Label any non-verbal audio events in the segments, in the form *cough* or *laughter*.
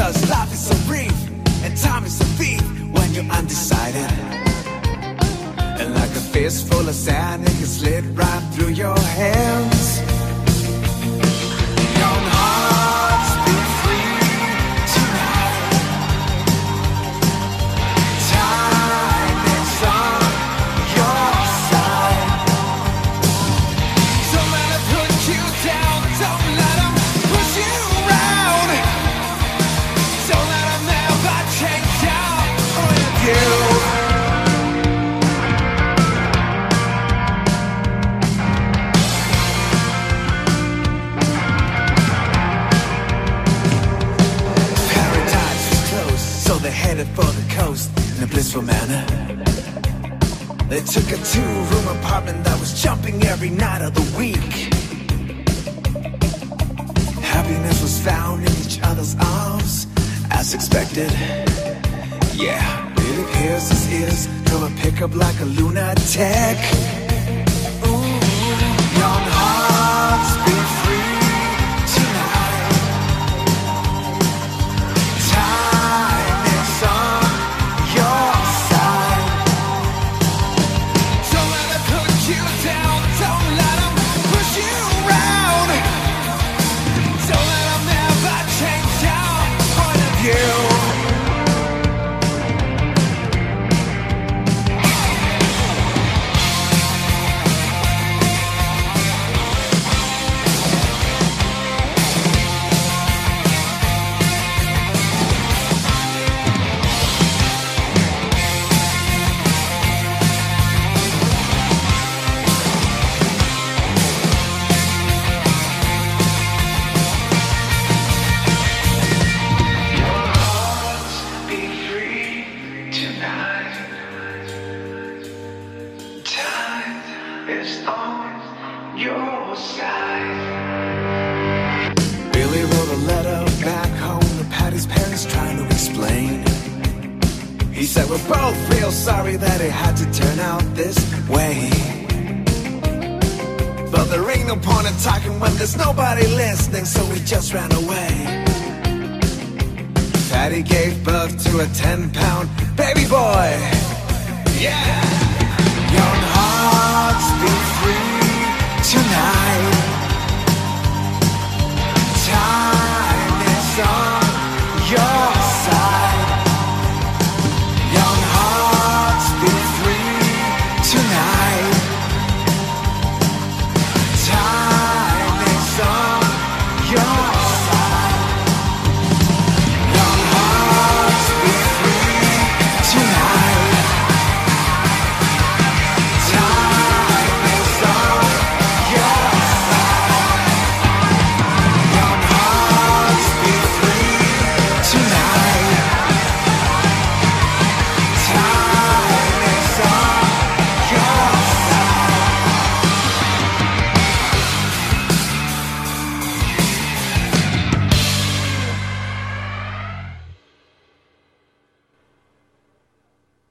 Cause life is so brief and time is so thief when you're undecided. And like a fistful of sand, it can slip right through your hands. blissful manner. They took a two room apartment that was jumping every night of the week. Happiness was found in each other's arms, as expected. Yeah, Billy Pierce's ears come a pickup like a lunatic.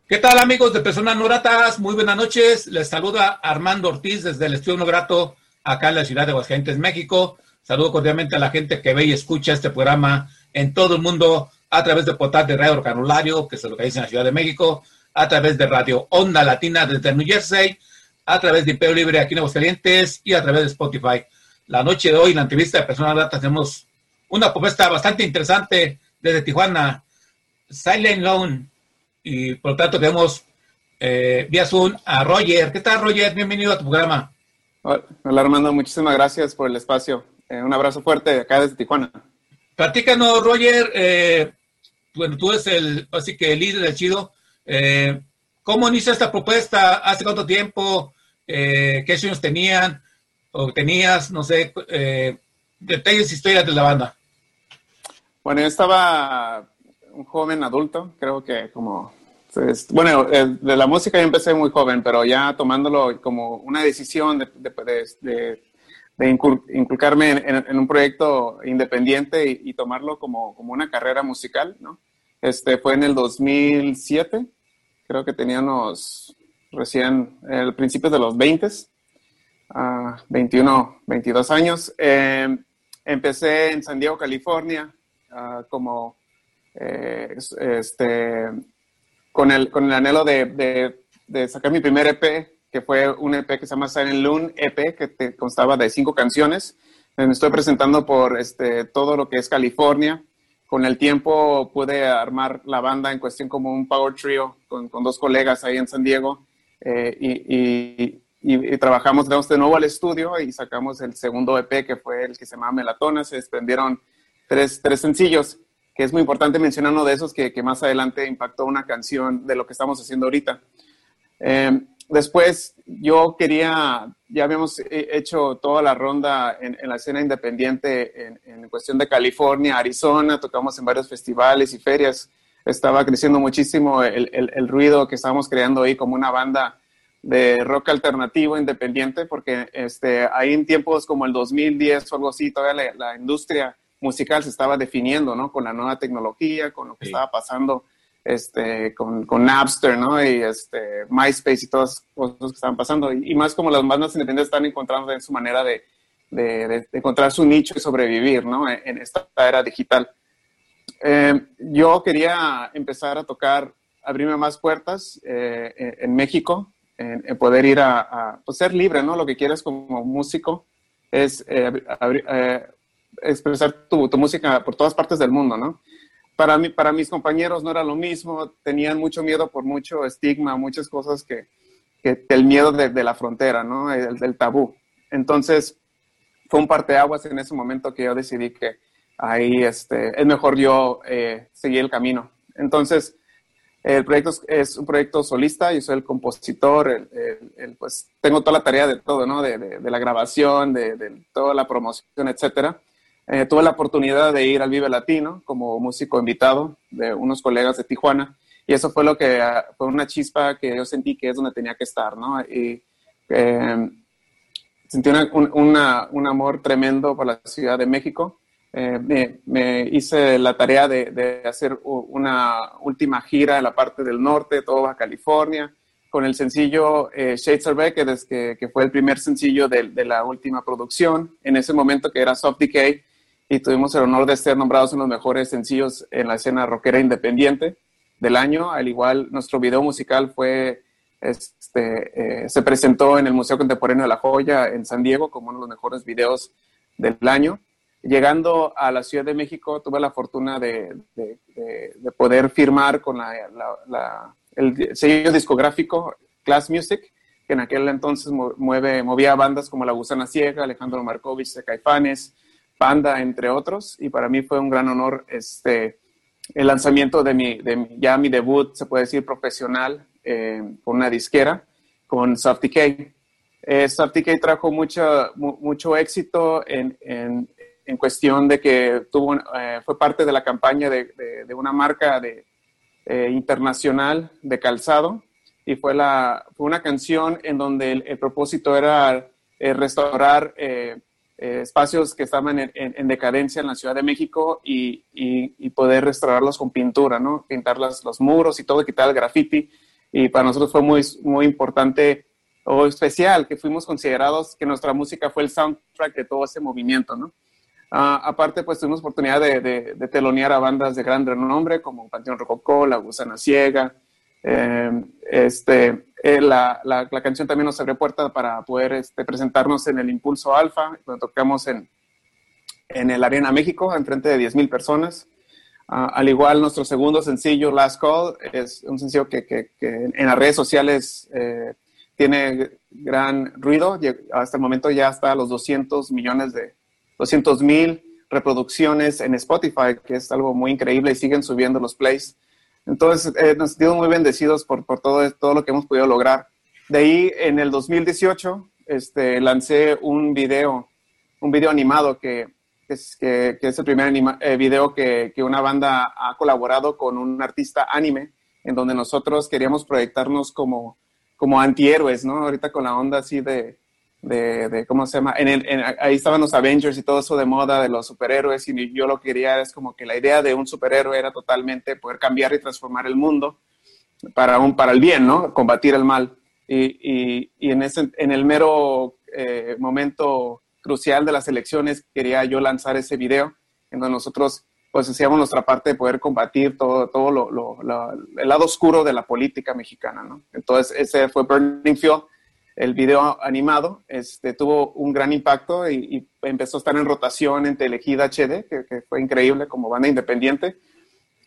¿Qué tal amigos de Personas No Gratas? Muy buenas noches. Les saluda Armando Ortiz desde el Estudio No Grato, acá en la ciudad de Aguascalientes, México. Saludo cordialmente a la gente que ve y escucha este programa en todo el mundo a través de portal de Radio Canulario, que se localiza en la Ciudad de México, a través de Radio Onda Latina desde New Jersey, a través de Imperio Libre aquí en Aguascalientes y a través de Spotify. La noche de hoy, en la entrevista de Personas Gratas, tenemos una propuesta bastante interesante desde Tijuana, Silent Loan y por lo tanto tenemos eh, vía Zoom a Roger. ¿Qué tal, Roger? Bienvenido a tu programa. Hola, Armando. Muchísimas gracias por el espacio. Eh, un abrazo fuerte acá desde Tijuana. Platícanos, Roger. Eh, bueno, tú eres el, así que el líder del Chido. Eh, ¿Cómo inició esta propuesta? ¿Hace cuánto tiempo? ¿Qué sueños tenían? ¿O tenías? No sé, detalles, historias de la banda. Bueno, yo estaba un joven adulto, creo que como bueno, de la música yo empecé muy joven, pero ya tomándolo como una decisión de, de, de, inculcarme en, un proyecto independiente y, tomarlo como, como, una carrera musical, ¿no? Este fue en el 2007, creo que teníamos recién, el principio de los 20, uh, 21, 22 años. Em, empecé en San Diego, California, uh, como eh, este, con el, con el anhelo de, sacar mi primer EP, que fue un EP que se llama Silent Loon EP, que te constaba de cinco canciones. Me estoy presentando por este, todo lo que es California. Con el tiempo pude armar la banda en cuestión como un power trio con, dos colegas ahí en San Diego eh, y, y, trabajamos de nuevo al estudio y sacamos el segundo EP que fue el que se llama Melatona. Se desprendieron tres, tres sencillos que es muy importante mencionar uno de esos que, que, más adelante impactó una canción de lo que estamos haciendo ahorita. Em, después, yo quería, ya habíamos hecho toda la ronda en, la escena independiente en, en, cuestión de California, Arizona, tocamos en varios festivales y ferias. Estaba creciendo muchísimo el, el, el ruido que estábamos creando ahí como una banda de rock alternativo independiente, porque este, ahí en tiempos como el 2010 o algo así, todavía la, la industria musical se estaba definiendo, ¿no? Con la nueva tecnología, con lo que estaba pasando este, con, con, Napster, ¿no? Y este, MySpace y todas las cosas que estaban pasando. Y, más como las bandas independientes están encontrando en su manera de, de, encontrar su nicho y sobrevivir, ¿no? En, esta era digital. Eh, yo quería empezar a tocar, abrirme más puertas eh, en, México, en, poder ir a, a pues, ser libre, ¿no? Lo que quieres como músico es eh, abrir, expresar tu, tu, música por todas partes del mundo, ¿no? Para, mí, para mis compañeros no era lo mismo, tenían mucho miedo por mucho estigma, muchas cosas que, que el miedo de, de, la frontera, ¿no? El, tabú. Entonces, fue un parteaguas en ese momento que yo decidí que ahí este, es mejor yo eh, seguir el camino. Entonces, el proyecto es, un proyecto solista, yo soy el compositor, el, el, pues tengo toda la tarea de todo, ¿no? De, de, de la grabación, de, toda la promoción, etcétera. Eh, tuve la oportunidad de ir al Vive Latino como músico invitado de unos colegas de Tijuana y eso fue lo que ah, fue una chispa que yo sentí que es donde tenía que estar, ¿no? Y eh, sentí un, un, amor tremendo por la Ciudad de México. Eh, me, hice la tarea de, de, hacer una última gira en la parte del norte, toda California, con el sencillo Shades of Red, que, que, fue el primer sencillo de, de, la última producción, en ese momento que era Soft Decay, y tuvimos el honor de ser nombrados de los mejores sencillos en la escena rockera independiente del año. Al igual, nuestro video musical fue, este, eh, se presentó en el Museo Contemporáneo de la Joya en San Diego como uno de los mejores videos del año. Llegando a la Ciudad de México, tuve la fortuna de, de, de, poder firmar con la, la, el sello discográfico Class Music, que en aquel entonces mueve, movía bandas como La Gusana Ciega, Alejandro Markovich de Caifanes, Panda, entre otros, y para mí fue un gran honor este, el lanzamiento de mi, de ya mi debut, se puede decir, profesional eh, con una disquera, con Soft Decay. Eh, Soft trajo mucho, mucho éxito en, en, en, cuestión de que tuvo, eh, fue parte de la campaña de, de, una marca de, eh, internacional de calzado y fue, la, fue una canción en donde el, el propósito era restaurar eh, espacios que estaban en, decadencia en la Ciudad de México y, y, poder restaurarlos con pintura, ¿no? Pintar los muros y todo, quitar el graffiti. y para nosotros fue muy, muy importante o especial que fuimos considerados que nuestra música fue el soundtrack de todo ese movimiento, ¿no? Ah, aparte, pues tuvimos oportunidad de, de, telonear a bandas de gran renombre como Panteón Rococó, La Gusana Ciega. Eh, este, eh, la, la, la, canción también nos abrió puerta para poder este, presentarnos en el Impulso Alfa, donde tocamos en, en el Arena México, en frente de 10.000 personas. Uh, al igual, nuestro segundo sencillo, Last Call, es un sencillo que, que, que en las redes sociales eh, tiene gran ruido. Hasta el momento ya está a los 200 millones de, 200 mil reproducciones en Spotify, que es algo muy increíble y siguen subiendo los plays. Entonces, eh, nos sentimos muy bendecidos por, por todo, todo lo que hemos podido lograr. De ahí, en el 2018, este, lancé un video, un video animado que, es, que, es, el primer eh, video que, que, una banda ha colaborado con un artista anime, en donde nosotros queríamos proyectarnos como, como antihéroes, ¿no? Ahorita con la onda así de, de, ¿cómo se llama? Ahí estaban los Avengers y todo eso de moda de los superhéroes y yo lo quería, es como que la idea de un superhéroe era totalmente poder cambiar y transformar el mundo para, un, para el bien, ¿no? Combatir el mal. Y, en, ese, en el mero eh, momento crucial de las elecciones quería yo lanzar ese video en donde nosotros pues hacíamos nuestra parte de poder combatir todo, todo lo, el lado oscuro de la política mexicana, ¿no? Entonces ese fue Burning Fuel el video animado este, tuvo un gran impacto y, empezó a estar en rotación en Telehit HD, que, fue increíble como banda independiente.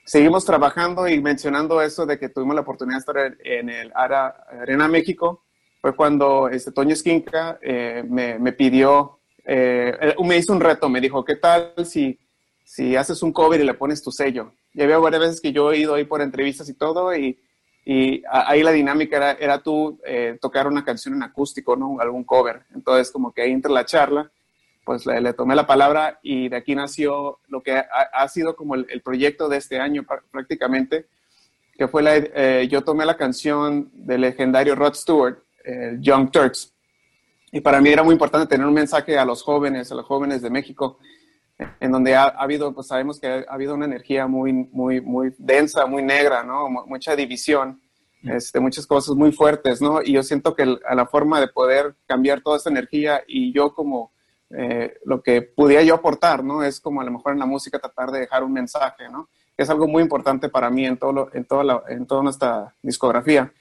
Seguimos trabajando y mencionando eso de que tuvimos la oportunidad de estar en el Arena México. Fue cuando este, Toño Esquinca eh, me, me, pidió, eh, me hizo un reto, me dijo, ¿qué tal si, si haces un cover y le pones tu sello? Ya había varias veces que yo he ido ahí por entrevistas y todo y y ahí la dinámica era, era tú eh, tocar una canción en acústico, ¿no? Algún cover. Entonces, como que ahí entre la charla, pues le, tomé la palabra y de aquí nació lo que ha, sido como el, proyecto de este año prácticamente, que fue la, eh, yo tomé la canción del legendario Rod Stewart, Young Turks, y para mí era muy importante tener un mensaje a los jóvenes, a los jóvenes de México, en donde ha, habido, pues sabemos que ha, habido una energía muy, muy, muy densa, muy negra, ¿no? mucha división, este, muchas cosas muy fuertes, ¿no? Y yo siento que a la forma de poder cambiar toda esa energía y yo como eh, lo que pudiera yo aportar, ¿no? Es como a lo mejor en la música tratar de dejar un mensaje, ¿no? Que es algo muy importante para mí en, todo en, toda, en toda nuestra discografía.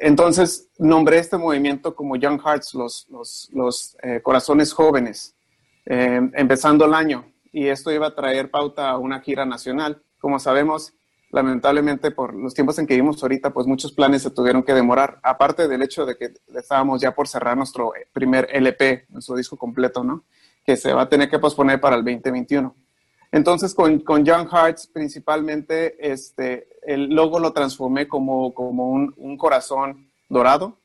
Entonces, nombré este movimiento como Young Hearts, los, los, los eh, corazones jóvenes. Eh, empezando el año. Y esto iba a traer pauta a una gira nacional. Como sabemos, lamentablemente por los tiempos en que vivimos ahorita, pues muchos planes se tuvieron que demorar. Aparte del hecho de que estábamos ya por cerrar nuestro primer LP, nuestro disco completo, ¿no? Que se va a tener que posponer para el 2021. Entonces, con, con Young Hearts, principalmente, este, el logo lo transformé como, como un, un corazón dorado.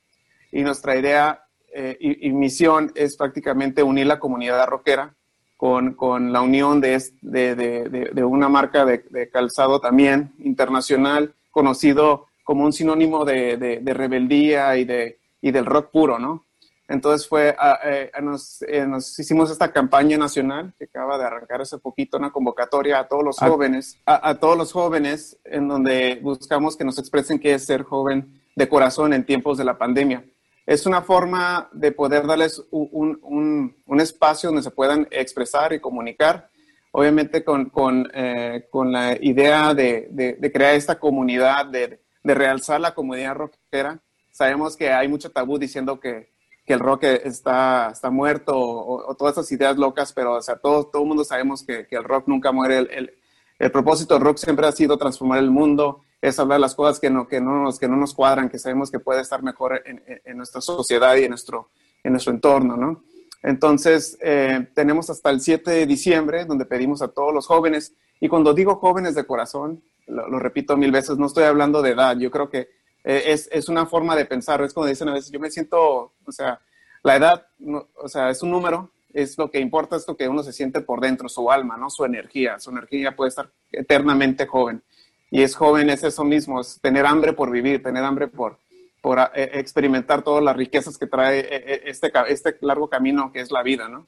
Y nuestra idea eh, y, misión es prácticamente unir la comunidad rockera con, con la unión de, de, de, de una marca de, calzado también internacional, conocido como un sinónimo de, rebeldía y, de, y del rock puro, ¿no? Entonces fue, eh, nos, eh, nos, hicimos esta campaña nacional que acaba de arrancar hace poquito, una convocatoria a todos los jóvenes, a, a, todos los jóvenes, en donde buscamos que nos expresen qué es ser joven de corazón en tiempos de la pandemia es una forma de poder darles un, un, un, espacio donde se puedan expresar y comunicar, obviamente con, con, eh, con la idea de, de, crear esta comunidad, de, de, realzar la comunidad rockera. Sabemos que hay mucho tabú diciendo que, que el rock está, está muerto o, todas esas ideas locas, pero o sea, todo, todo el mundo sabemos que, que el rock nunca muere. El, el, el propósito del rock siempre ha sido transformar el mundo, es hablar las cosas que no, que no, nos, que no nos cuadran, que sabemos que puede estar mejor en, nuestra sociedad y en nuestro, en nuestro entorno, ¿no? Entonces, eh, tenemos hasta el 7 de diciembre, donde pedimos a todos los jóvenes, y cuando digo jóvenes de corazón, lo, repito mil veces, no estoy hablando de edad, yo creo que eh, es, es, una forma de pensar, es como dicen a veces, yo me siento, o sea, la edad, o sea, es un número, es lo que importa, es lo que uno se siente por dentro, su alma, ¿no? Su energía, su energía puede estar eternamente joven y es joven es eso mismo, es tener hambre por vivir, tener hambre por, por eh, experimentar todas las riquezas que trae eh, eh, este, este largo camino que es la vida, ¿no?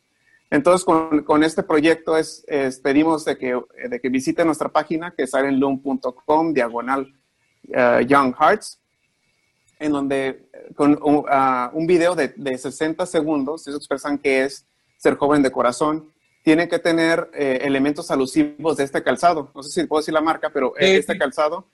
Entonces, con, con este proyecto es, pedimos de que, de que visiten nuestra página, que es arenloom.com, diagonal Young Hearts, en donde con uh, un video de, de, 60 segundos, ellos expresan que es ser joven de corazón, tiene que tener eh, elementos alusivos de este calzado. No sé si puedo decir la marca, pero eh, este calzado,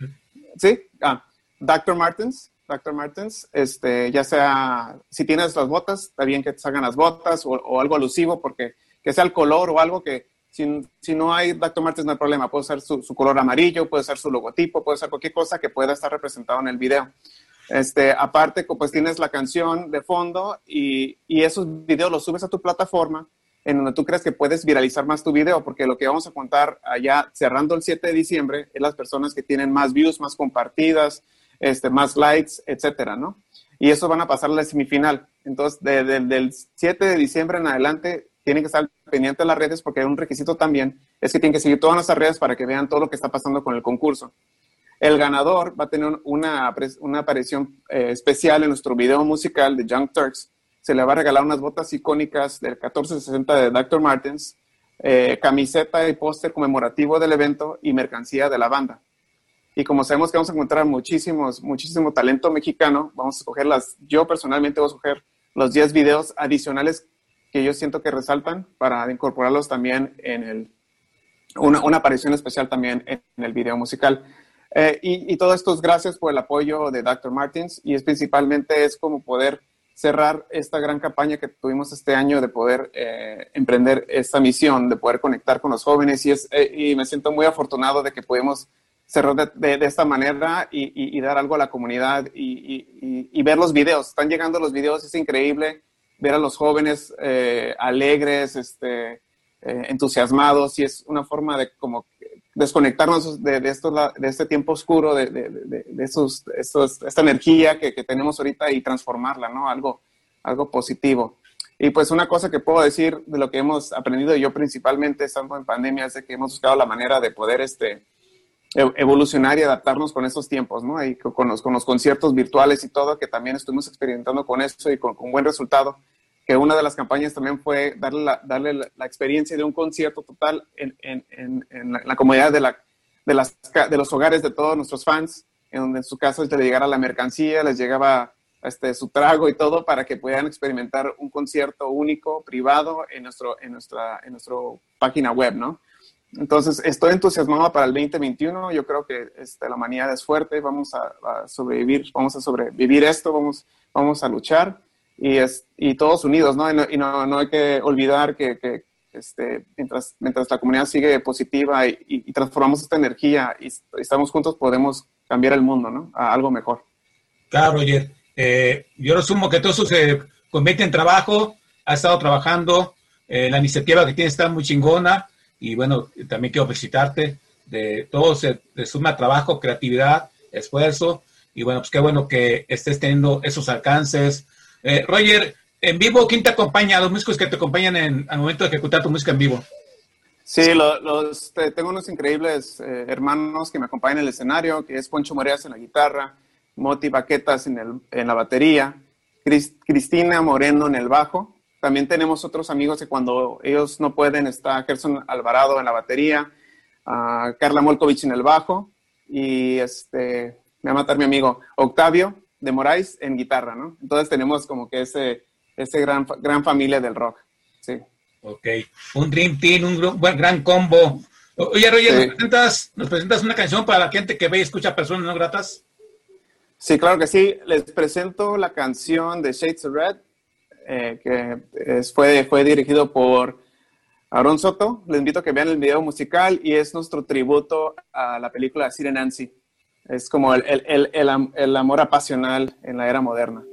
¿sí? Ah, Dr. Martens, Dr. Martens, este, ya sea, si tienes las botas, está bien que te salgan las botas o, o algo alusivo, porque que sea el color o algo que, si, si, no hay Dr. Martens no hay problema, puede ser su, su, color amarillo, puede ser su logotipo, puede ser cualquier cosa que pueda estar representado en el video. Este, aparte, pues tienes la canción de fondo y, y, esos videos los subes a tu plataforma en donde tú crees que puedes viralizar más tu video, porque lo que vamos a contar allá cerrando el 7 de diciembre es las personas que tienen más views, más compartidas, este, más likes, etcétera, ¿no? Y eso van a pasar a la semifinal. Entonces, de, de, del 7 de diciembre en adelante, tienen que estar pendientes de las redes porque un requisito también es que tienen que seguir todas nuestras redes para que vean todo lo que está pasando con el concurso. El ganador va a tener una, una aparición eh, especial en nuestro video musical de Young Turks. Se le va a regalar unas botas icónicas del 1460 de Dr. Martens, eh, camiseta y póster conmemorativo del evento y mercancía de la banda. Y como sabemos que vamos a encontrar muchísimos, muchísimo talento mexicano, vamos a escoger las, yo personalmente voy a escoger los 10 videos adicionales que yo siento que resaltan para incorporarlos también en el, una, una aparición especial también en, en el video musical. Eh, y, y, todo esto es gracias por el apoyo de Dr. Martins y es principalmente es como poder cerrar esta gran campaña que tuvimos este año de poder eh, emprender esta misión, de poder conectar con los jóvenes y, es, eh, y me siento muy afortunado de que pudimos cerrar de, de, esta manera y, y, y, dar algo a la comunidad y, ver los videos. Están llegando los videos, es increíble ver a los jóvenes eh, alegres, este, eh, entusiasmados, y es una forma de como desconectarnos de, de, de este tiempo oscuro, de, de, esos, estos, esta energía que, que, tenemos ahorita y transformarla, ¿no? Algo, algo positivo. Y pues una cosa que puedo decir de lo que hemos aprendido yo principalmente estando en pandemia es de que hemos buscado la manera de poder este, evolucionar y adaptarnos con esos tiempos, ¿no? Y con los, con los conciertos virtuales y todo, que también estuvimos experimentando con eso y con, con buen resultado. Que una de las campañas también fue darle la, darle la, la experiencia de un concierto total en, en, en, en la, la, comunidad de, la, de, las, de los hogares de todos nuestros fans, en donde en su caso les llegara la mercancía, les llegaba este, su trago y todo para que puedan experimentar un concierto único, privado, en, nuestro, en, nuestra, en nuestra página web, ¿no? Entonces, estoy entusiasmado para el 2021. Yo creo que este, la humanidad es fuerte. Vamos a, a, sobrevivir, vamos a sobrevivir esto, vamos, vamos a luchar y, es, y todos unidos, ¿no? Y, no, y no, no, hay que olvidar que, que este, mientras, mientras la comunidad sigue positiva y, y, transformamos esta energía y estamos juntos, podemos cambiar el mundo, ¿no? A algo mejor. Claro, Roger. Eh, yo resumo que todo eso se convierte en trabajo. Ha estado trabajando. Eh, la iniciativa que tiene está muy chingona y bueno, también quiero felicitarte de todo, se, de suma trabajo, creatividad, esfuerzo, y bueno, pues qué bueno que estés teniendo esos alcances. Eh, Roger, en vivo, ¿quién te acompaña? Los músicos que te acompañan en, al momento de ejecutar tu música en vivo. Sí, lo, los, tengo unos increíbles eh, hermanos que me acompañan en el escenario, que es Poncho Moreas en la guitarra, Moti Baquetas en, la batería, Crist, Cristina Moreno en el bajo, también tenemos otros amigos que cuando ellos no pueden, está Gerson Alvarado en la batería, uh, Carla Molkovich en el bajo y este, me va a matar mi amigo Octavio de Moraes en guitarra, ¿no? Entonces tenemos como que ese, ese gran, gran familia del rock, sí. Ok, un Dream Team, un buen, gran combo. Oye, Roger, sí. ¿nos, presentas, ¿nos presentas una canción para la gente que ve y escucha personas no gratas? Sí, claro que sí. Les presento la canción de Shades of Red eh, que es, fue, fue dirigido por Aaron Soto. Les invito a que vean el video musical y es nuestro tributo a la película Sire Nancy. Es como el, el, el, el amor apasional en la era moderna.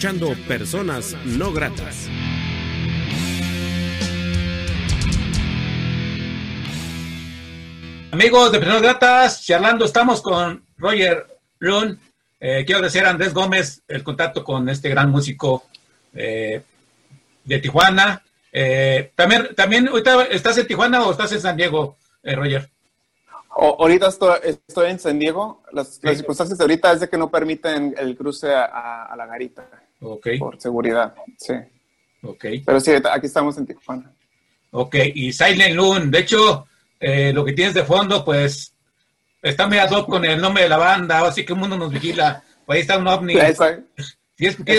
Escuchando Personas No Gratas. Amigos de Personas Gratas, charlando, estamos con Roger Lund. Eh, quiero agradecer a Andrés Gómez el contacto con este gran músico eh, de Tijuana. Eh, también, también, ahorita, ¿estás en Tijuana o estás en San Diego, eh, Roger? O- ahorita estoy, estoy en San Diego. Las, las Sí. circunstancias de ahorita es de que no permiten el cruce a, a- a la garita Ok, por seguridad. Sí. ok, Pero sí, aquí estamos en Tijuana. ok. Y Silent Loon, de hecho, eh, lo que tienes de fondo, pues, está medio ad con el nombre de la banda, así que el mundo nos vigila. Ahí está un ovni. ¿Quieres,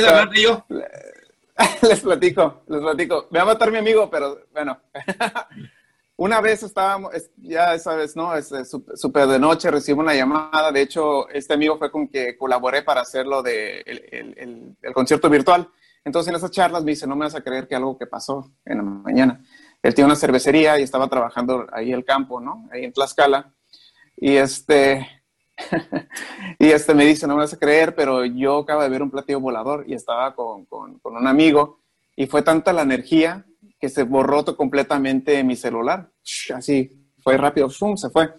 hablar de ello? *laughs* les platico, les platico. Me va a matar mi amigo, pero bueno. *laughs* Una vez estábamos, es- ya sabes, ¿no? Es súper de noche, recibo una llamada. De hecho, este amigo fue con que colaboré para hacerlo de el concierto virtual. Entonces en esas charlas me dice, no me vas a creer que algo que pasó en la mañana. Él tiene una cervecería y estaba trabajando ahí el campo, ¿no? Ahí en Tlaxcala. Y este, *laughs* y este me dice, no me vas a creer, pero yo acabo de ver un platillo volador y estaba con, con, con un amigo y fue tanta la energía que se borró completamente mi celular. Así, fue rápido, ¡fum! se fue.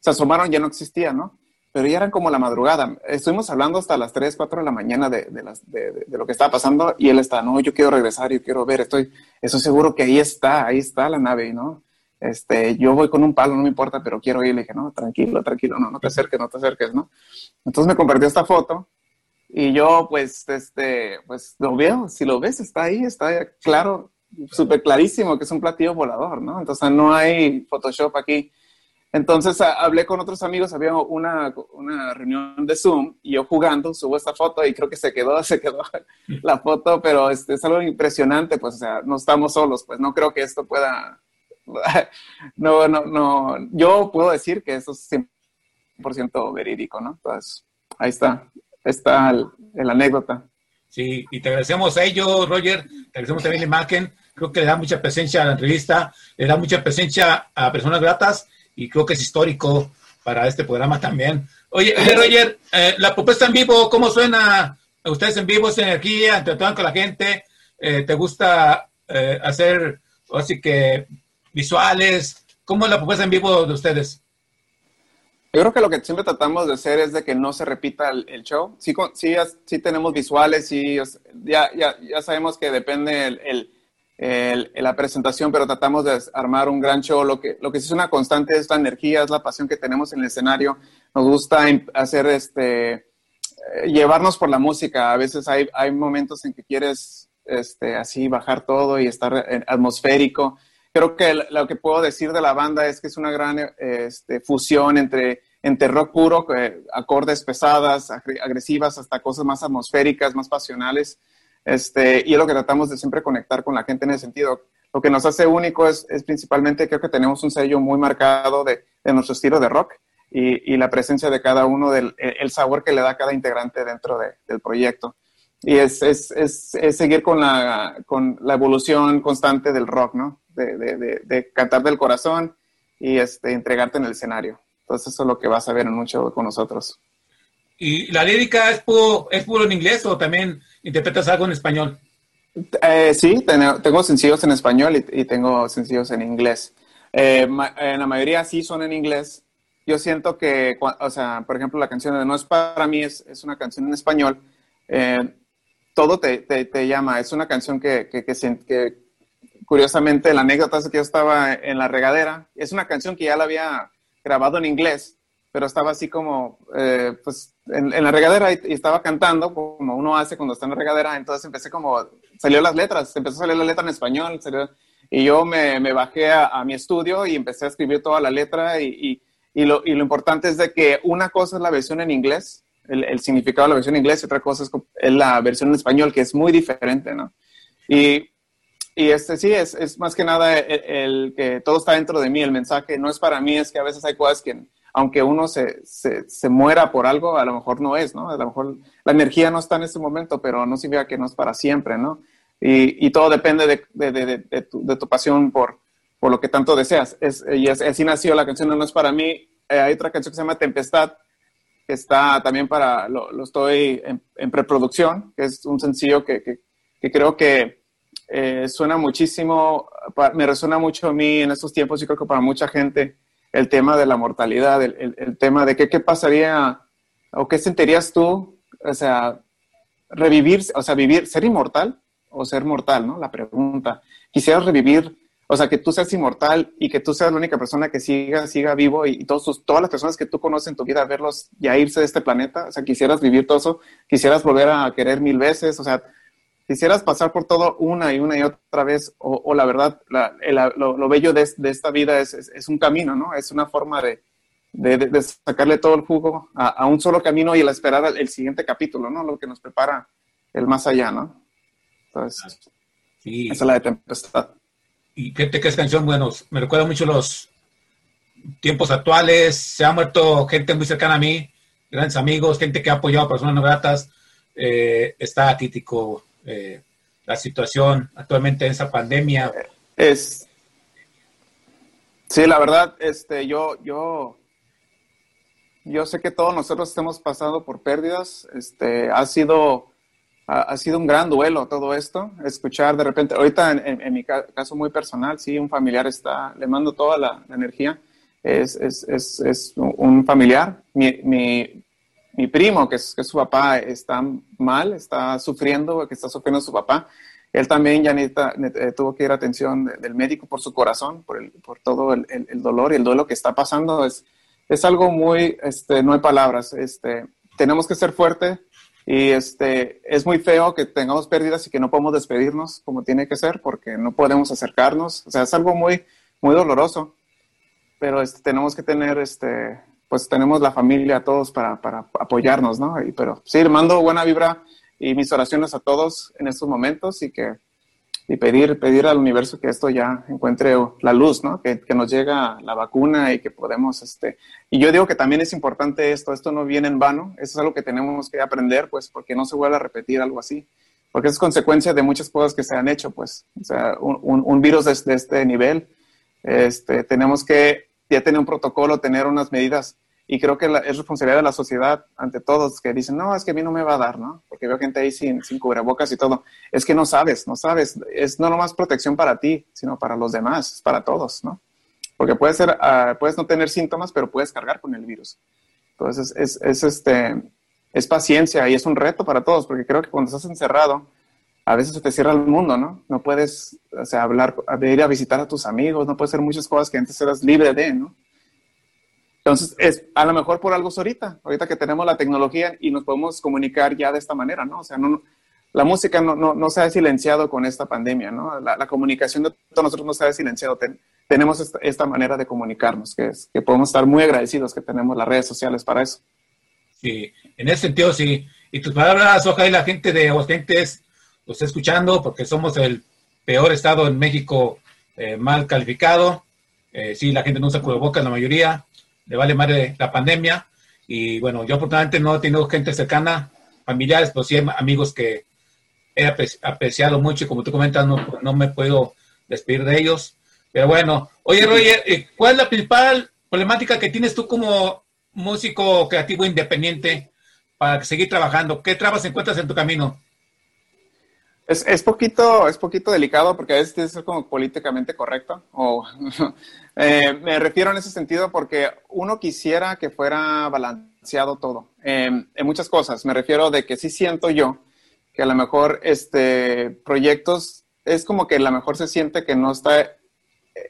Se asomaron, ya no existía, ¿no? Pero ya eran como la madrugada. Estuvimos hablando hasta las 3, 4 de la mañana de, de, las, de, de, lo que estaba pasando y él está, no, yo quiero regresar, yo quiero ver, estoy, eso seguro que ahí está, ahí está la nave, ¿no? Este, yo voy con un palo, no me importa, pero quiero ir. Le dije, no, tranquilo, tranquilo, no, no te acerques, no te acerques, ¿no? Entonces me compartió esta foto y yo, pues, este, pues lo veo, si lo ves, está ahí, está claro, súper clarísimo que es un platillo volador, ¿no? Entonces no hay Photoshop aquí. Entonces hablé con otros amigos, había una, una, reunión de Zoom y yo jugando subo esta foto y creo que se quedó, *laughs* se quedó la foto, pero este, es algo impresionante, pues, o sea, no estamos solos, pues no creo que esto pueda, *laughs* no, no, no, yo puedo decir que eso es 100% verídico, ¿no? Entonces, ahí está, está el, el anécdota. Sí, y te agradecemos a ellos, Roger, te agradecemos también a imagen, creo que le da mucha presencia a la entrevista, le da mucha presencia a personas gratas y creo que es histórico para este programa también. Oye, oye Roger, eh, la propuesta en vivo, ¿cómo suena? Ustedes en vivo, es energía, interactúan con la gente, eh, ¿te gusta eh, hacer, así que visuales? ¿Cómo es la propuesta en vivo de ustedes? Yo creo que lo que siempre tratamos de hacer es de que no se repita el, el show. Sí, sí, sí, tenemos visuales, sí, ya, ya, ya sabemos que depende el, el, la presentación, pero tratamos de armar un gran show. Lo que, lo que sí es una constante es la energía, es la pasión que tenemos en el escenario. Nos gusta hacer este, llevarnos por la música. A veces hay, hay momentos en que quieres este, así bajar todo y estar atmosférico creo que lo que puedo decir de la banda es que es una gran este, fusión entre, entre rock puro, eh, acordes pesadas, agresivas, hasta cosas más atmosféricas, más pasionales. Este, y es lo que tratamos de siempre conectar con la gente en ese sentido. Lo que nos hace único es, es principalmente, creo que tenemos un sello muy marcado de, de nuestro estilo de rock y, y, la presencia de cada uno, del el sabor que le da cada integrante dentro de, del proyecto. Y es, es, es, seguir con la, con la evolución constante del rock, ¿no? de, de, de, cantar del corazón y este, entregarte en el escenario. Entonces eso es lo que vas a ver en un show con nosotros. ¿Y la lírica es puro, es puro en inglés o también interpretas algo en español? Eh, sí, tengo, tengo, sencillos en español y, y tengo sencillos en inglés. Eh, ma, en la mayoría sí son en inglés. Yo siento que, o sea, por ejemplo, la canción de No es para mí es, es una canción en español. Eh, todo te, te, te, llama. Es una canción que, que, que, que curiosamente, la anécdota es que yo estaba en la regadera. Es una canción que ya la había grabado en inglés, pero estaba así como, eh, pues, en, en, la regadera y, y, estaba cantando, como uno hace cuando está en la regadera. Entonces empecé como, salió las letras, empezó a salir la letra en español. Salió, y yo me, me bajé a, a, mi estudio y empecé a escribir toda la letra. Y, y, y, lo, y lo importante es de que una cosa es la versión en inglés, el, el significado de la versión en inglés, y otra cosa es, la versión en español, que es muy diferente, ¿no? Y y este sí, es, es más que nada el, el, que todo está dentro de mí, el mensaje no es para mí, es que a veces hay cosas que, aunque uno se, se, se, muera por algo, a lo mejor no es, ¿no? A lo mejor la energía no está en ese momento, pero no significa que no es para siempre, ¿no? Y, y todo depende de, de, de, de, tu, de tu pasión por, por lo que tanto deseas. Es, y es, así nació la canción No es para mí. Eh, hay otra canción que se llama Tempestad, que está también para, lo, lo estoy en, en, preproducción, que es un sencillo que, que, que creo que eh, suena muchísimo, me resuena mucho a mí en estos tiempos y creo que para mucha gente el tema de la mortalidad, el, tema de qué, pasaría o qué sentirías tú, o sea, revivir, o sea, vivir, ser inmortal o ser mortal, ¿no? La pregunta. Quisieras revivir, o sea, que tú seas inmortal y que tú seas la única persona que siga, siga vivo y, todas las personas que tú conoces en tu vida, verlos ya irse de este planeta, o sea, quisieras vivir todo eso, quisieras volver a querer mil veces, o sea, quisieras pasar por todo una y una y otra vez, o, o la verdad, la, la, lo, lo, bello de, de esta vida es, es, es, un camino, ¿no? Es una forma de, de, de sacarle todo el jugo a, a, un solo camino y el esperar el, el, siguiente capítulo, ¿no? Lo que nos prepara el más allá, ¿no? Entonces, sí. esa es la de Tempestad. Y qué te qué canción, bueno, me recuerda mucho los tiempos actuales, se ha muerto gente muy cercana a mí, grandes amigos, gente que ha apoyado a personas no gratas, eh, está crítico eh, la situación actualmente en esa pandemia. Es, sí, la verdad, este, yo, yo, yo sé que todos nosotros estamos pasando por pérdidas. Este, ha sido, ha, sido un gran duelo todo esto. Escuchar de repente, ahorita en, mi caso muy personal, sí, un familiar está, le mando toda la, energía. Es, es, es, un familiar. Mi, mi, mi primo, que es, su papá está mal, está sufriendo, que está sufriendo su papá. Él también ya necesita, eh, tuvo que ir a atención de, del médico por su corazón, por, todo el, dolor y el duelo que está pasando. Es, es algo muy, este, no hay palabras. Este, tenemos que ser fuertes y este, es muy feo que tengamos pérdidas y que no podemos despedirnos como tiene que ser porque no podemos acercarnos. O sea, es algo muy, muy doloroso. Pero tenemos que tener este, pues tenemos la familia todos para, para apoyarnos, ¿no? Y, pero sí, mando buena vibra y mis oraciones a todos en estos momentos y que y pedir, pedir al universo que esto ya encuentre la luz, ¿no? Que, que, nos llega la vacuna y que podemos, este, y yo digo que también es importante esto, esto no viene en vano, eso es algo que tenemos que aprender, pues, porque no se vuelve a repetir algo así, porque es consecuencia de muchas cosas que se han hecho, pues, o sea, un, un, un virus de, de, este nivel, este, tenemos que ya tener un protocolo, tener unas medidas. Y creo que la, es responsabilidad de la sociedad ante todos que dicen, no, es que a mí no me va a dar, ¿no? Porque veo gente ahí sin, sin cubrebocas y todo. Es que no sabes, no sabes. Es no nomás protección para ti, sino para los demás, para todos, ¿no? Porque puede ser, uh, puedes no tener síntomas, pero puedes cargar con el virus. Entonces, es, es, este, es paciencia y es un reto para todos, porque creo que cuando estás encerrado, a veces se te cierra el mundo, ¿no? No puedes, o sea, hablar, ir a visitar a tus amigos, no puedes hacer muchas cosas que antes eras libre de, ¿no? Entonces, es a lo mejor por algo es ahorita, ahorita que tenemos la tecnología y nos podemos comunicar ya de esta manera, ¿no? O sea, no, la música no, no, no se ha silenciado con esta pandemia, ¿no? La, comunicación de todos nosotros no se ha silenciado. Ten, tenemos esta, esta, manera de comunicarnos, que, es, que podemos estar muy agradecidos que tenemos las redes sociales para eso. Sí, en ese sentido, sí. Y tus palabras, ojalá y la gente de Aguascalientes lo esté escuchando, porque somos el peor estado en México eh, mal calificado. Eh, sí, la gente no usa cubrebocas, la mayoría le vale madre la pandemia. Y bueno, yo afortunadamente no he tenido gente cercana, familiares, pero sí amigos que he apreciado mucho y como tú comentas, no, no me puedo despedir de ellos. Pero bueno, oye Roger, eh, ¿cuál es la principal problemática que tienes tú como músico creativo independiente para seguir trabajando? ¿Qué trabas encuentras en tu camino? Es, es, poquito, es poquito delicado porque a veces tienes que ser como políticamente correcto. O, *laughs* eh, me refiero en ese sentido porque uno quisiera que fuera balanceado todo. Eh, en muchas cosas. Me refiero de que sí siento yo que a lo mejor este, proyectos es como que a lo mejor se siente que no está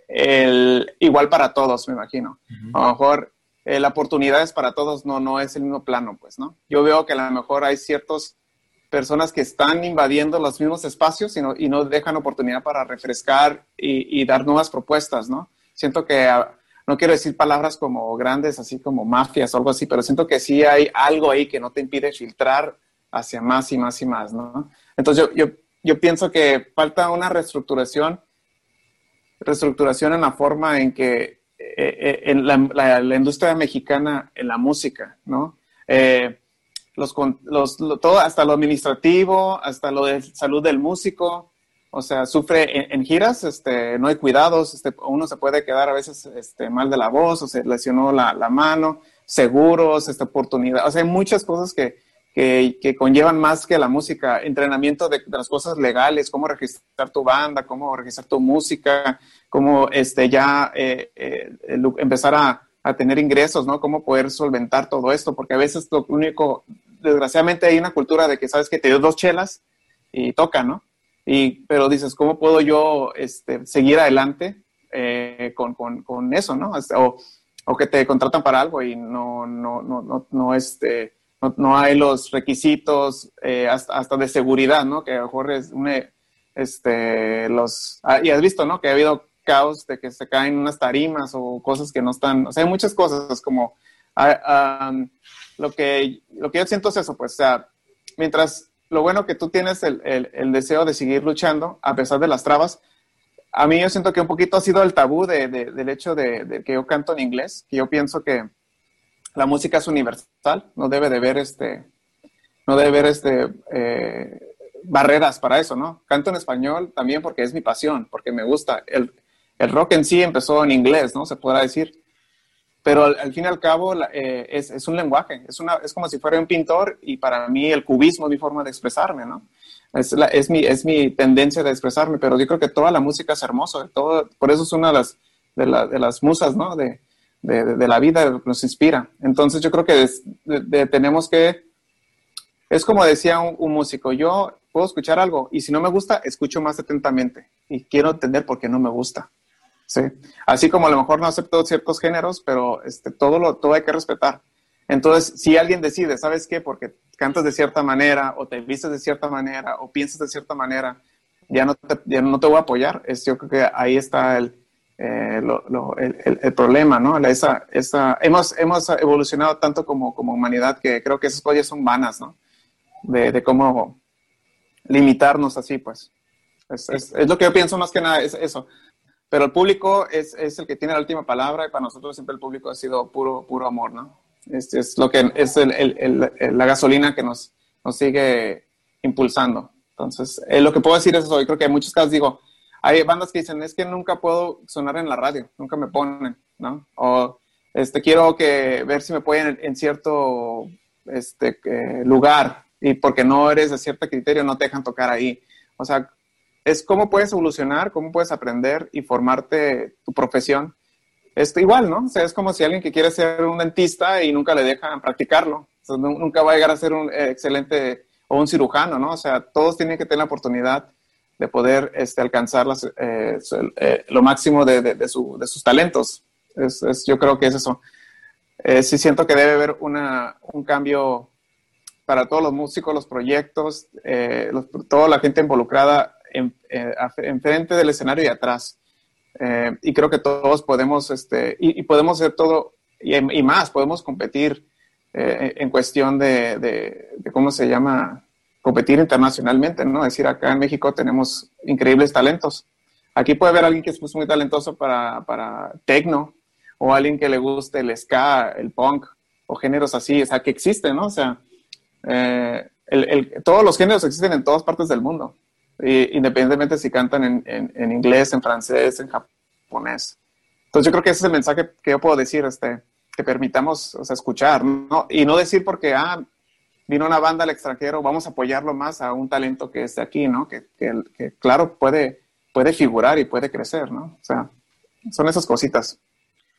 el, igual para todos, me imagino. Uh -huh. A lo mejor eh, la oportunidad es para todos, no, no es el mismo plano, pues, ¿no? Yo veo que a lo mejor hay ciertos personas que están invadiendo los mismos espacios y no, y no dejan oportunidad para refrescar y, dar nuevas propuestas, ¿no? Siento que, ah, no quiero decir palabras como grandes, así como mafias o algo así, pero siento que sí hay algo ahí que no te impide filtrar hacia más y más y más, ¿no? Entonces yo, yo, pienso que falta una reestructuración, reestructuración en la forma en que eh, eh en la, industria mexicana en la música, ¿no? Eh, los, los, lo, todo, hasta lo administrativo, hasta lo de salud del músico, o sea, sufre en, en giras, este, no hay cuidados, este, uno se puede quedar a veces este, mal de la voz, o se lesionó la, la mano, seguros, esta oportunidad, o sea, hay muchas cosas que, que, que conllevan más que la música, entrenamiento de, las cosas legales, cómo registrar tu banda, cómo registrar tu música, cómo este, ya eh, eh, empezar a, a tener ingresos, ¿no? Cómo poder solventar todo esto, porque a veces lo único, desgraciadamente hay una cultura de que sabes que te dio dos chelas y toca, ¿no? Y, pero dices, ¿cómo puedo yo este, seguir adelante eh, con, con, con, eso, ¿no? O, o, que te contratan para algo y no, no, no, no, no, este, no, no hay los requisitos eh, hasta, hasta, de seguridad, ¿no? Que a lo mejor es este, los, ah, y has visto, ¿no? Que ha habido caos de que se caen unas tarimas o cosas que no están, o sea, hay muchas cosas como, um, lo que, lo que yo siento es eso, pues, o sea, mientras lo bueno que tú tienes el, el, el, deseo de seguir luchando a pesar de las trabas, a mí yo siento que un poquito ha sido el tabú de, de, del hecho de, que yo canto en inglés, que yo pienso que la música es universal, no debe de ver este, no debe ver este, eh, barreras para eso, ¿no? Canto en español también porque es mi pasión, porque me gusta. El, el rock en sí empezó en inglés, ¿no? Se podrá decir. Pero al, al fin y al cabo eh, es, es, un lenguaje, es, una, es como si fuera un pintor y para mí el cubismo es mi forma de expresarme, ¿no? Es, la, es, mi, es mi tendencia de expresarme, pero yo creo que toda la música es hermosa, todo, por eso es una de las, de, la, de las musas, ¿no? De, de, de, la vida, que nos inspira. Entonces yo creo que tenemos que, es como decía un, un músico, yo puedo escuchar algo y si no me gusta, escucho más atentamente y quiero entender por qué no me gusta. Sí. Así como a lo mejor no acepto ciertos géneros, pero este, todo, lo, todo hay que respetar. Entonces, si alguien decide, ¿sabes qué? Porque cantas de cierta manera, o te vistes de cierta manera, o piensas de cierta manera, ya no te, ya no te voy a apoyar. Es, yo creo que ahí está el, eh, el, el, problema, ¿no? Esa, esa, hemos, hemos evolucionado tanto como, como humanidad que creo que esas cosas son vanas, ¿no? De, de cómo limitarnos así, pues. Es, es, es, lo que yo pienso más que nada, es eso pero el público es, es, el que tiene la última palabra y para nosotros siempre el público ha sido puro, puro amor, ¿no? Este es lo que es el, el, el, la gasolina que nos, nos sigue impulsando. Entonces, eh, lo que puedo decir es eso. Yo creo que en muchos casos digo, hay bandas que dicen, es que nunca puedo sonar en la radio, nunca me ponen, ¿no? O este, quiero que ver si me pueden en, en cierto este, eh, lugar y porque no eres de cierto criterio no te dejan tocar ahí. O sea, es cómo puedes evolucionar, cómo puedes aprender y formarte tu profesión. Es igual, ¿no? O sea, es como si alguien que quiere ser un dentista y nunca le dejan practicarlo. Nunca va a llegar a ser un excelente o un cirujano, ¿no? O sea, todos tienen que tener la oportunidad de poder este, alcanzar eh, eh, lo máximo de, de, de, su, de sus talentos. Es, yo creo que es eso. Eh, sí siento que debe haber una, un cambio para todos los músicos, los proyectos, eh, los, toda la gente involucrada en, eh, enfrente del escenario y atrás. Eh, y creo que todos podemos, este, y, y podemos hacer todo y, y, más, podemos competir eh, en cuestión de, de, de, ¿cómo se llama? Competir internacionalmente, ¿no? Es decir, acá en México tenemos increíbles talentos. Aquí puede haber alguien que es muy talentoso para, para tecno, o alguien que le guste el ska, el punk, o géneros así, o sea, que existen, ¿no? O sea, eh, el, el, todos los géneros existen en todas partes del mundo independientemente si cantan en, en, en, inglés, en francés, en japonés. Entonces yo creo que ese es el mensaje que yo puedo decir, este, que permitamos o sea, escuchar, ¿no? Y no decir porque, ah, vino una banda al extranjero, vamos a apoyarlo más a un talento que es de aquí, ¿no? Que, que, que claro, puede, puede figurar y puede crecer, ¿no? O sea, son esas cositas.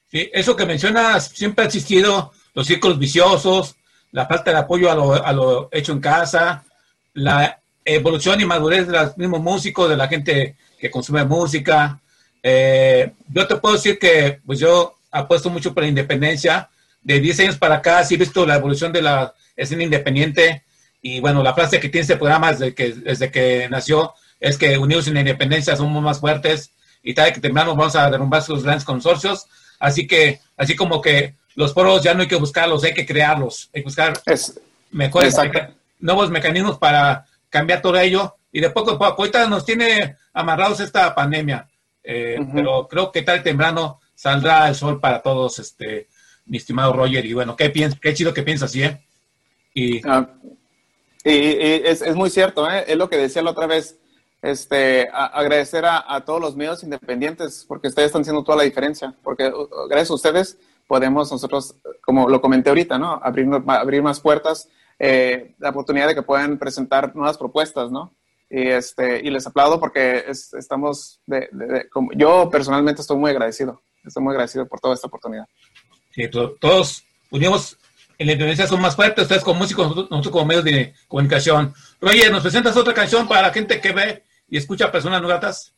Sí, eso que mencionas siempre ha existido, los círculos viciosos, la falta de apoyo a lo, a lo hecho en casa, la evolución y madurez de los mismos músicos, de la gente que consume música. Eh, yo te puedo decir que pues yo apuesto mucho por la independencia. De 10 años para acá sí he visto la evolución de la escena independiente y bueno, la frase que tiene este programa desde que, desde que nació es que unidos en la independencia somos más fuertes y tal que temprano vamos a derrumbar sus grandes consorcios. Así que, así como que los foros ya no hay que buscarlos, hay que crearlos, hay que buscar es, mejores, meca nuevos mecanismos para cambiar todo ello y de poco a poco, ahorita nos tiene amarrados esta pandemia, eh, uh -huh. pero creo que tal temprano saldrá el sol para todos, este, mi estimado Roger, y bueno, qué, piens qué chido que piensas, ¿sí? Eh? Y, ah, y, y es, es, muy cierto, ¿eh? es lo que decía la otra vez, este, a, agradecer a, a, todos los medios independientes, porque ustedes están haciendo toda la diferencia, porque uh, gracias a ustedes podemos nosotros, como lo comenté ahorita, ¿no? Abrir, abrir más puertas eh, la oportunidad de que puedan presentar nuevas propuestas, ¿no? Y, este, y les aplaudo porque es, estamos, de, de, de, como, yo personalmente estoy muy agradecido, estoy muy agradecido por toda esta oportunidad. Sí, to todos unimos en la independencia son más fuertes, ustedes como músicos, nosotros, nosotros, como medios de comunicación. Roger, ¿nos presentas otra canción para la gente que ve y escucha personas no gratas?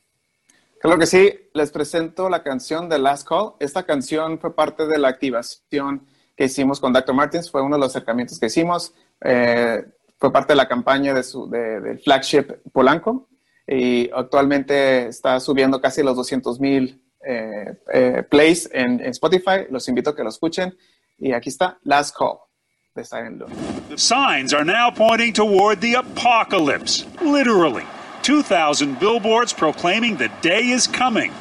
Claro que sí, les presento la canción de Last Call. Esta canción fue parte de la activación que hicimos con Dr. Martins, fue uno de los acercamientos que hicimos. Eh, fue parte de la campaña de su, de, del flagship Polanco y actualmente está subiendo casi los 200 mil eh, eh, plays en, en, Spotify. Los invito a que lo escuchen. Y aquí está Last Call de Silent Loon. The signs are now pointing toward the apocalypse, literally. 2,000 billboards proclaiming the day is coming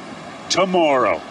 tomorrow.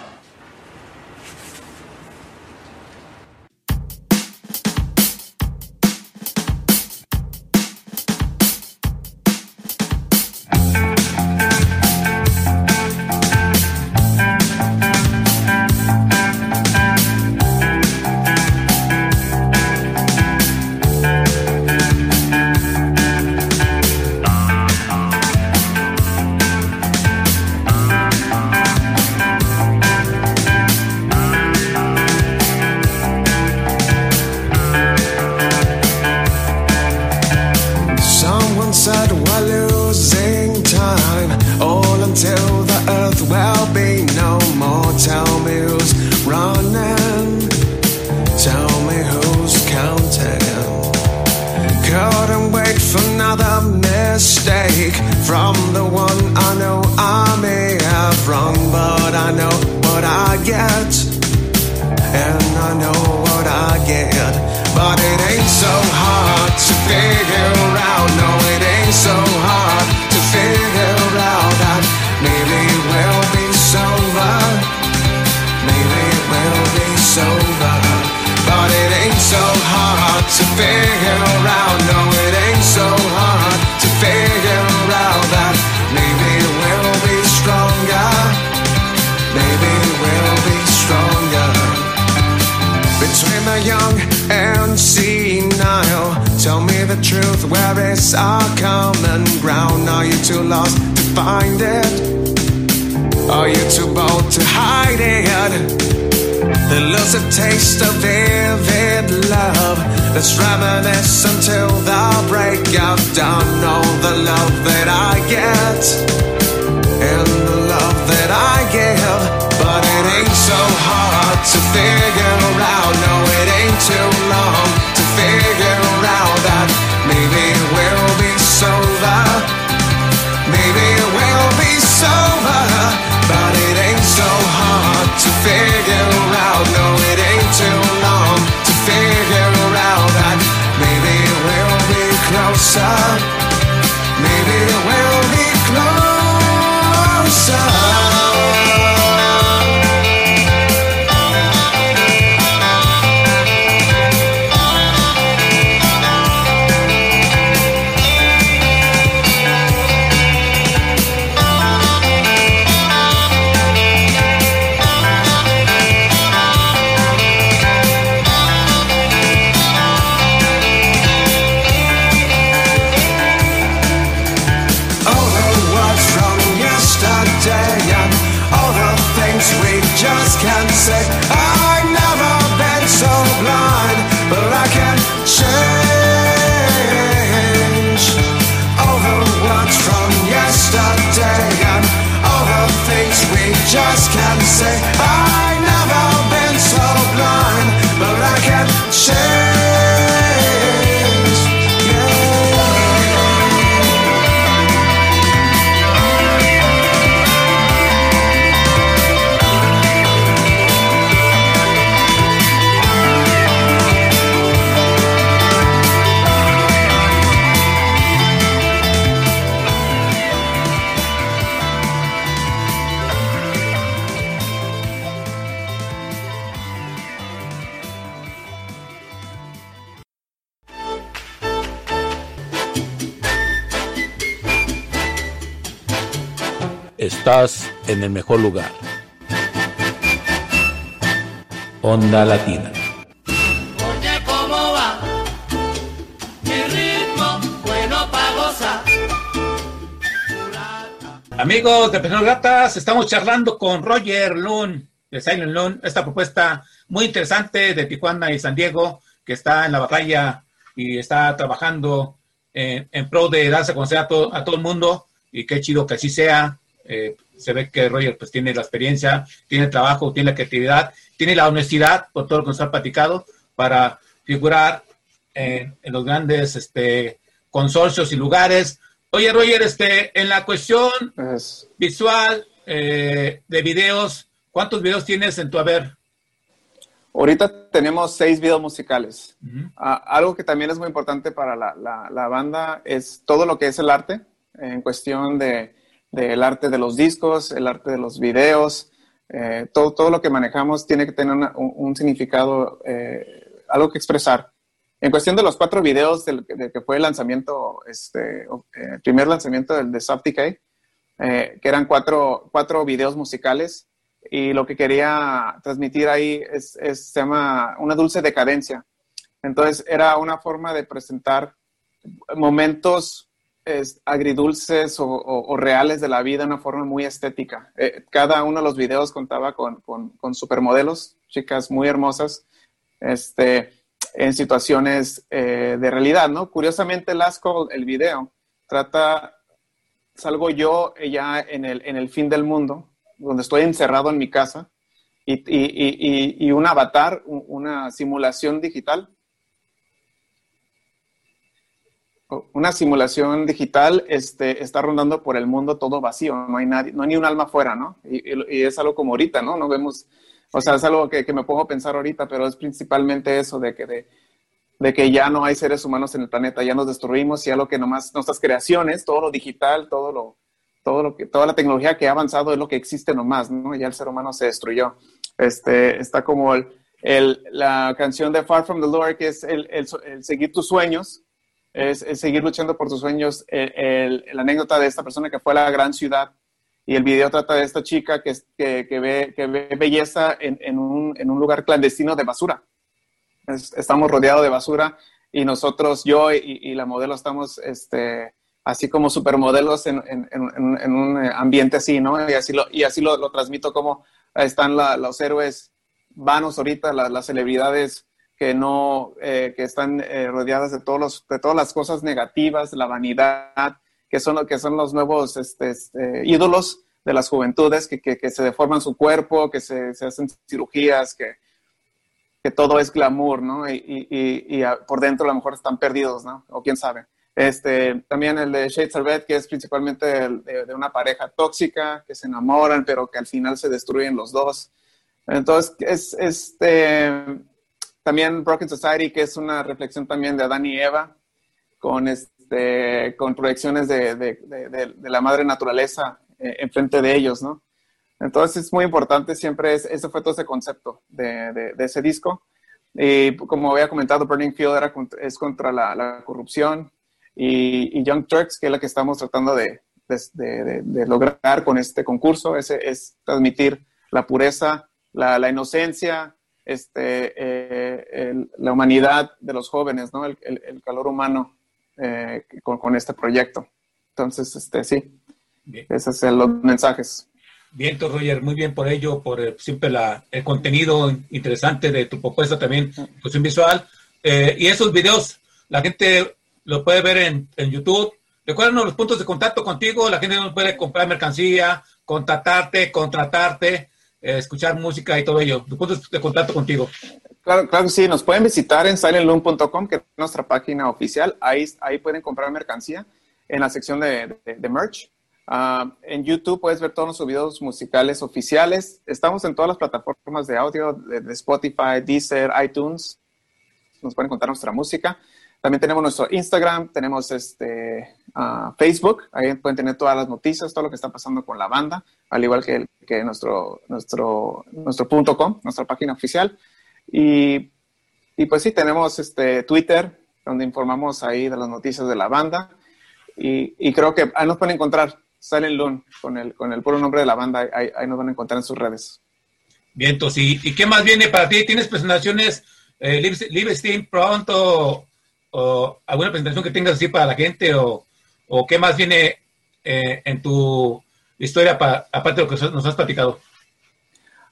En el mejor lugar. Onda Latina. Oye, ¿cómo va? Mi ritmo, bueno pa' gozar. Amigos de Personas Gratas, estamos charlando con Roger Loon de Silent Loon, esta propuesta muy interesante de Tijuana y San Diego, que está en la batalla y está trabajando en, en pro de darse a conocer a, todo a todo el mundo y qué chido que así sea. Eh, se ve que Roger pues tiene la experiencia, tiene el trabajo, tiene la creatividad, tiene la honestidad por todo lo que nos ha platicado para figurar en, en los grandes este, consorcios y lugares. Oye, Roger, este, en la cuestión Es- visual eh, de videos, ¿cuántos videos tienes en tu haber? ahorita tenemos seis videos musicales. Ah, algo que también es muy importante para la, la- la banda es todo lo que es el arte, en cuestión de, del arte de los discos, el arte de los videos, eh, todo, todo lo que manejamos tiene que tener una- un, un significado, eh, algo que expresar. En cuestión de los cuatro videos del, del que fue el lanzamiento, este, eh, el primer lanzamiento del de Soft Decay, eh, que eran cuatro, cuatro videos musicales, y lo que quería transmitir ahí es, es- se llama una dulce decadencia. Entonces era una forma de presentar momentos es, agridulces o, o- reales de la vida de una forma muy estética. Eh, cada uno de los videos contaba con, con- con supermodelos, chicas muy hermosas, este, en situaciones eh, de realidad, ¿no? Curiosamente, Last Call, el video, trata, salgo yo ya en el, fin del mundo, donde estoy encerrado en mi casa, y, un avatar, un- una simulación digital, una simulación digital este, está rondando por el mundo todo vacío, no hay nadie, no hay ni un alma afuera, ¿no? Y, y- y es algo como ahorita, ¿no? No vemos, o sea, es algo que, me pongo a pensar ahorita, pero es principalmente eso de que, de, que ya no hay seres humanos en el planeta, ya nos destruimos y algo que nomás nuestras creaciones, todo lo digital, todo lo, todo lo que, toda la tecnología que ha avanzado es lo que existe nomás, ¿no? Ya el ser humano se destruyó. Este, está como el, la canción de Far From the Lord, que es el- el seguir tus sueños, es, seguir luchando por tus sueños. La anécdota de esta persona que fue a la gran ciudad y el video trata de esta chica que, que, ve, belleza en, un, lugar clandestino de basura. Es- estamos rodeados de basura y nosotros, yo y, la modelo, estamos este, así como supermodelos en, un ambiente así, ¿no? Y así lo, y así lo, transmito como están los héroes vanos ahorita, la- las celebridades que no, eh, que están eh, rodeadas de, todos los, de todas las cosas negativas, la vanidad, que son, que son los nuevos este, este, ídolos de las juventudes, que, que, que se deforman su cuerpo, que se, se hacen cirugías, que, que todo es glamour, ¿no? Y, y, y- por dentro a lo mejor están perdidos, ¿no? O quién sabe. Este, también el de Shades of Red, que es principalmente el de, de una pareja tóxica, que se enamoran, pero que al final se destruyen los dos. Entonces, es este, también Broken Society, que es una reflexión también de Adán y Eva, con, este, con proyecciones de, de, la madre naturaleza eh, enfrente de ellos, ¿no? Entonces es muy importante, siempre es, ese fue todo ese concepto de, ese disco. Y como había comentado, Burning Field era es contra la, la corrupción y, Young Turks, que es la que estamos tratando de lograr con este concurso, es, es transmitir la pureza, la, la inocencia, este, eh, el- la humanidad de los jóvenes, ¿no? el, el- el calor humano eh, con, con este proyecto. Entonces, este, sí, Bien. esos son los mensajes. Bien, Roger, muy bien por ello, por eh, siempre la, el contenido interesante de tu propuesta también, cuestión visual. Eh, y esos videos, la gente lo puede ver en, en YouTube. Recuérdanos los puntos de contacto contigo, la gente nos puede comprar mercancía, contactarte, contratarte, escuchar música y todo ello. Los puntos de contacto contigo. Claro, claro que sí, nos pueden visitar en silentloom.com, que es nuestra página oficial. Ahí, ahí pueden comprar mercancía en la sección de, merch. Ah, en YouTube puedes ver todos nuestros videos musicales oficiales. Estamos en todas las plataformas de audio, de, Spotify, Deezer, iTunes. Nos pueden encontrar nuestra música. También tenemos nuestro Instagram, tenemos este ah, Facebook. Ahí pueden tener todas las noticias, todo lo que está pasando con la banda, al igual que, que nuestro, nuestro, nuestro punto .com, nuestra página oficial. Y, y pues sí, tenemos este Twitter, donde informamos ahí de las noticias de la banda. Y, y creo que ahí nos pueden encontrar, Silent Loon, con el, con el puro nombre de la banda, ahí, ahí nos van a encontrar en sus redes. Bien, entonces, ¿y, y qué más viene para ti? ¿Tienes presentaciones eh, pronto o alguna presentación que tengas así para la gente o, o qué más viene eh, en tu historia pa- aparte de lo que nos has platicado?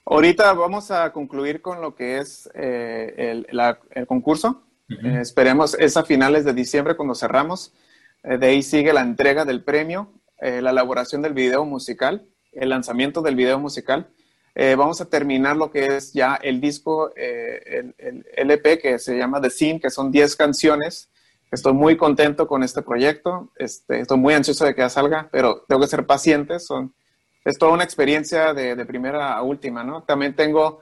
Ahorita vamos a concluir con lo que es eh, el, la- el concurso. Ujú. Eh, esperemos es a finales de diciembre cuando cerramos. Eh, de ahí sigue la entrega del premio, eh, la elaboración del video musical, el lanzamiento del video musical. Eh, vamos a terminar lo que es ya el disco, eh, el, el LP que se llama The Scene, que son 10 canciones. Estoy muy contento con este proyecto. Este, estoy muy ansioso de que ya salga, pero tengo que ser paciente. Son, es toda una experiencia de, de primera a última, ¿no? También tengo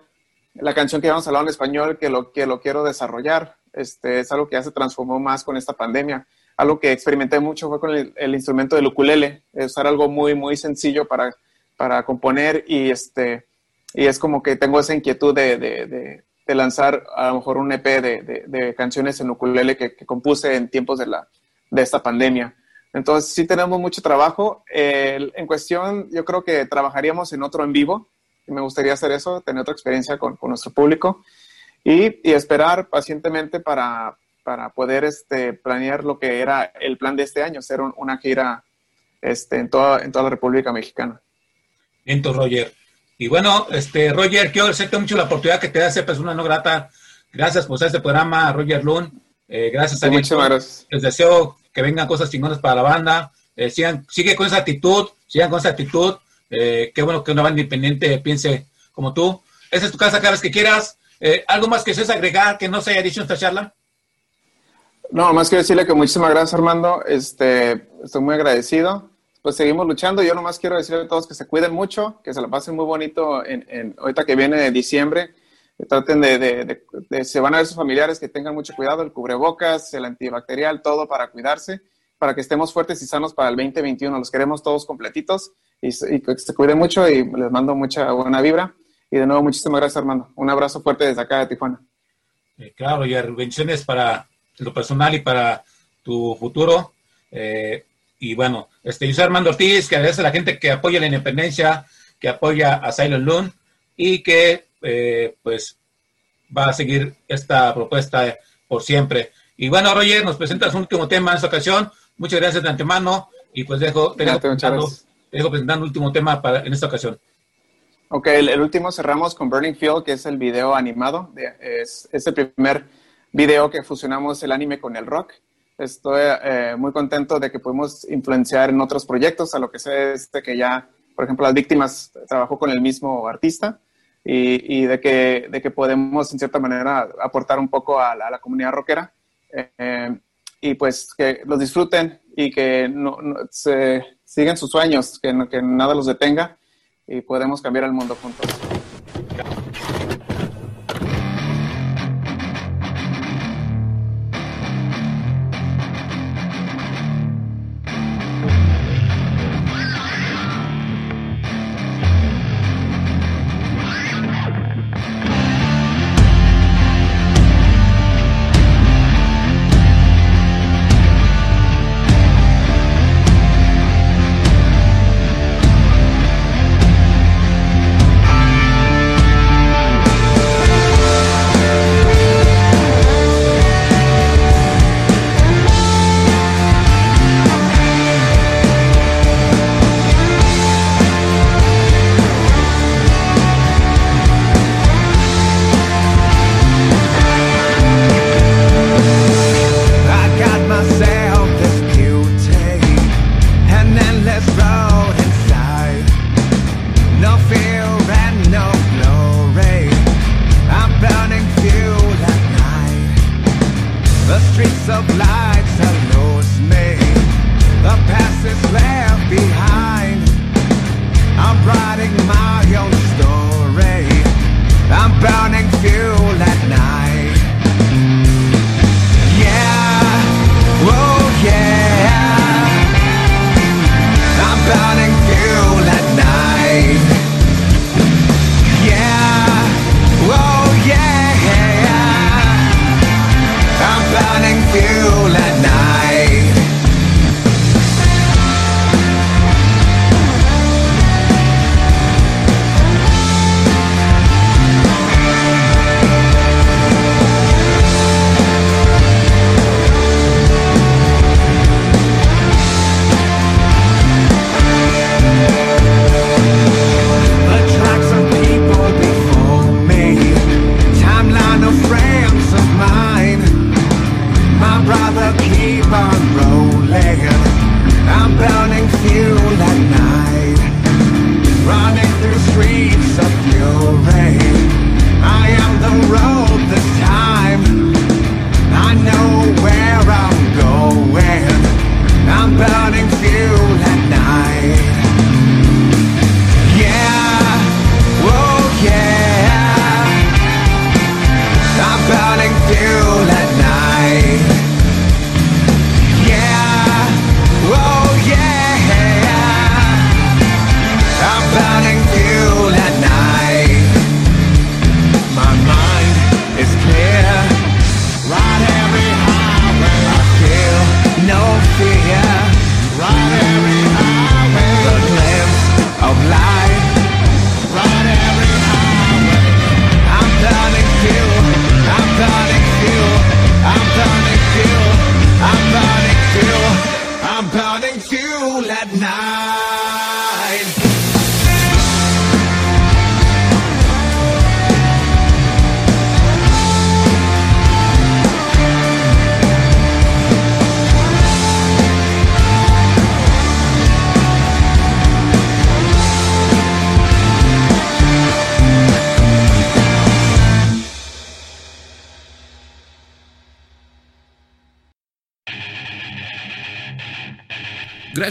la canción que vamos a hablar en español, que lo, que lo quiero desarrollar. Este, es algo que ya se transformó más con esta pandemia. Algo que experimenté mucho fue con el, el instrumento del ukulele, usar algo muy, muy sencillo para, para componer y, este, y es como que tengo esa inquietud de, de, de, de lanzar a lo mejor un EP de, canciones en ukulele que, que, compuse en tiempos de, la, de esta pandemia. Entonces sí tenemos mucho trabajo. Eh, en cuestión, yo creo que trabajaríamos en otro en vivo. Me gustaría hacer eso, tener otra experiencia con, con nuestro público y, y esperar pacientemente para, para poder este, planear lo que era el plan de este año, hacer un, una gira este, en, toda, en toda la República Mexicana. Bien, Roger. Y bueno, este, Roger, quiero agradecerte mucho la oportunidad que te da ser persona no grata. Gracias por hacer este programa, Roger Lund. Eh, gracias a Muchas gracias. Les deseo que vengan cosas chingonas para la banda. Eh, sigan, sigue con esa actitud, sigan con esa actitud. Eh, qué bueno que una banda independiente piense como tú. Esa es tu casa cada vez que quieras. Eh, ¿Algo más que seas agregar que no se haya dicho en esta charla? No, más quiero decirle que muchísimas gracias, Armando. Este, estoy muy agradecido. Pues seguimos luchando. Yo nomás quiero decirle a todos que se cuiden mucho, que se la pasen muy bonito en, en ahorita que viene diciembre. Traten de, se van a ver sus familiares, que tengan mucho cuidado, el cubrebocas, el antibacterial, todo para cuidarse, para que estemos fuertes y sanos para el 2021. Los queremos todos completitos y, y que se cuiden mucho y les mando mucha buena vibra. Y de nuevo, muchísimas gracias, Armando. Un abrazo fuerte desde acá de Tijuana. Eh, claro, y bendiciones para lo personal y para tu futuro. Eh, y bueno, este, yo soy Armando Ortiz, que agradece a la gente que apoya la independencia, que apoya a Silent Loon y que eh, pues va a seguir esta propuesta por siempre. Y bueno, Roger, nos presentas un último tema en esta ocasión. Muchas gracias de antemano y pues dejo, dejo, presentando, dejo presentando el último tema para, en esta ocasión. Ok, el, el, último cerramos con Burning Field, que es el video animado. De, es, es, el primer video que fusionamos el anime con el rock. Estoy eh, muy contento de que pudimos influenciar en otros proyectos, a lo que sé este que ya, por ejemplo, Las Víctimas trabajó con el mismo artista y, de, que, de que podemos, en cierta manera, aportar un poco a la, comunidad rockera. Eh, y pues que los disfruten y que no, no, se sigan sus sueños, que, no, que nada los detenga y podemos cambiar el mundo juntos.